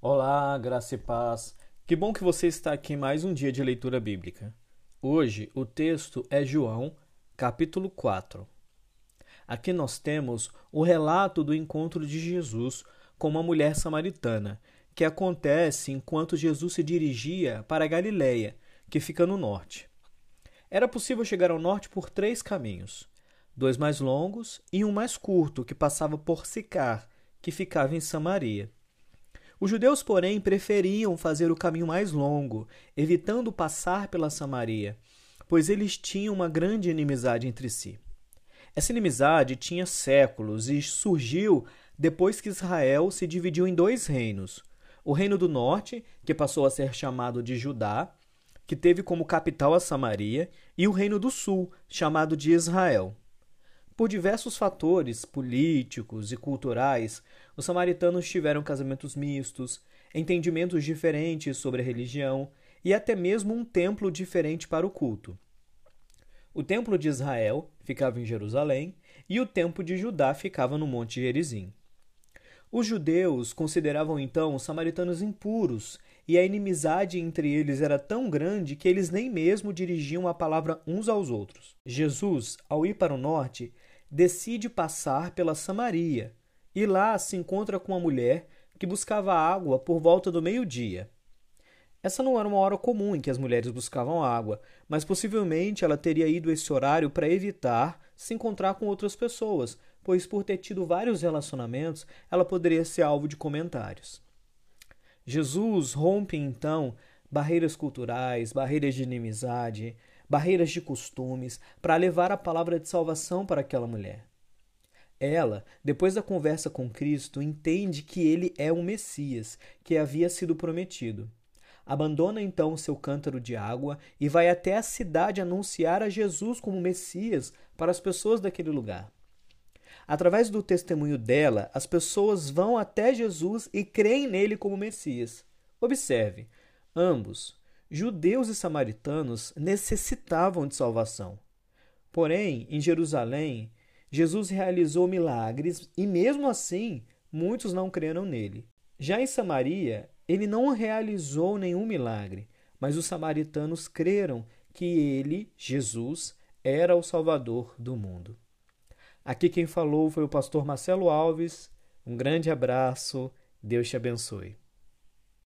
Olá, graça e paz. Que bom que você está aqui em mais um dia de leitura bíblica. Hoje o texto é João, capítulo 4. Aqui nós temos o relato do encontro de Jesus com uma mulher samaritana, que acontece enquanto Jesus se dirigia para Galiléia, que fica no norte. Era possível chegar ao norte por três caminhos: dois mais longos e um mais curto, que passava por Sicar, que ficava em Samaria. Os judeus, porém, preferiam fazer o caminho mais longo, evitando passar pela Samaria, pois eles tinham uma grande inimizade entre si. Essa inimizade tinha séculos e surgiu depois que Israel se dividiu em dois reinos: o reino do norte, que passou a ser chamado de Judá, que teve como capital a Samaria, e o reino do sul, chamado de Israel. Por diversos fatores políticos e culturais, os samaritanos tiveram casamentos mistos, entendimentos diferentes sobre a religião e até mesmo um templo diferente para o culto. O templo de Israel ficava em Jerusalém e o templo de Judá ficava no Monte Gerizim. Os judeus consideravam então os samaritanos impuros e a inimizade entre eles era tão grande que eles nem mesmo dirigiam a palavra uns aos outros. Jesus, ao ir para o norte, decide passar pela Samaria e lá se encontra com uma mulher que buscava água por volta do meio-dia. Essa não era uma hora comum em que as mulheres buscavam água, mas possivelmente ela teria ido esse horário para evitar se encontrar com outras pessoas, pois por ter tido vários relacionamentos, ela poderia ser alvo de comentários. Jesus rompe então barreiras culturais, barreiras de inimizade, barreiras de costumes, para levar a palavra de salvação para aquela mulher. Ela, depois da conversa com Cristo, entende que ele é o Messias que havia sido prometido. Abandona então seu cântaro de água e vai até a cidade anunciar a Jesus como Messias para as pessoas daquele lugar. Através do testemunho dela, as pessoas vão até Jesus e creem nele como Messias. Observe, ambos, judeus e samaritanos necessitavam de salvação. Porém, em Jerusalém, Jesus realizou milagres e, mesmo assim, muitos não creram nele. Já em Samaria, ele não realizou nenhum milagre, mas os samaritanos creram que ele, Jesus, era o Salvador do mundo. Aqui quem falou foi o pastor Marcelo Alves. Um grande abraço, Deus te abençoe.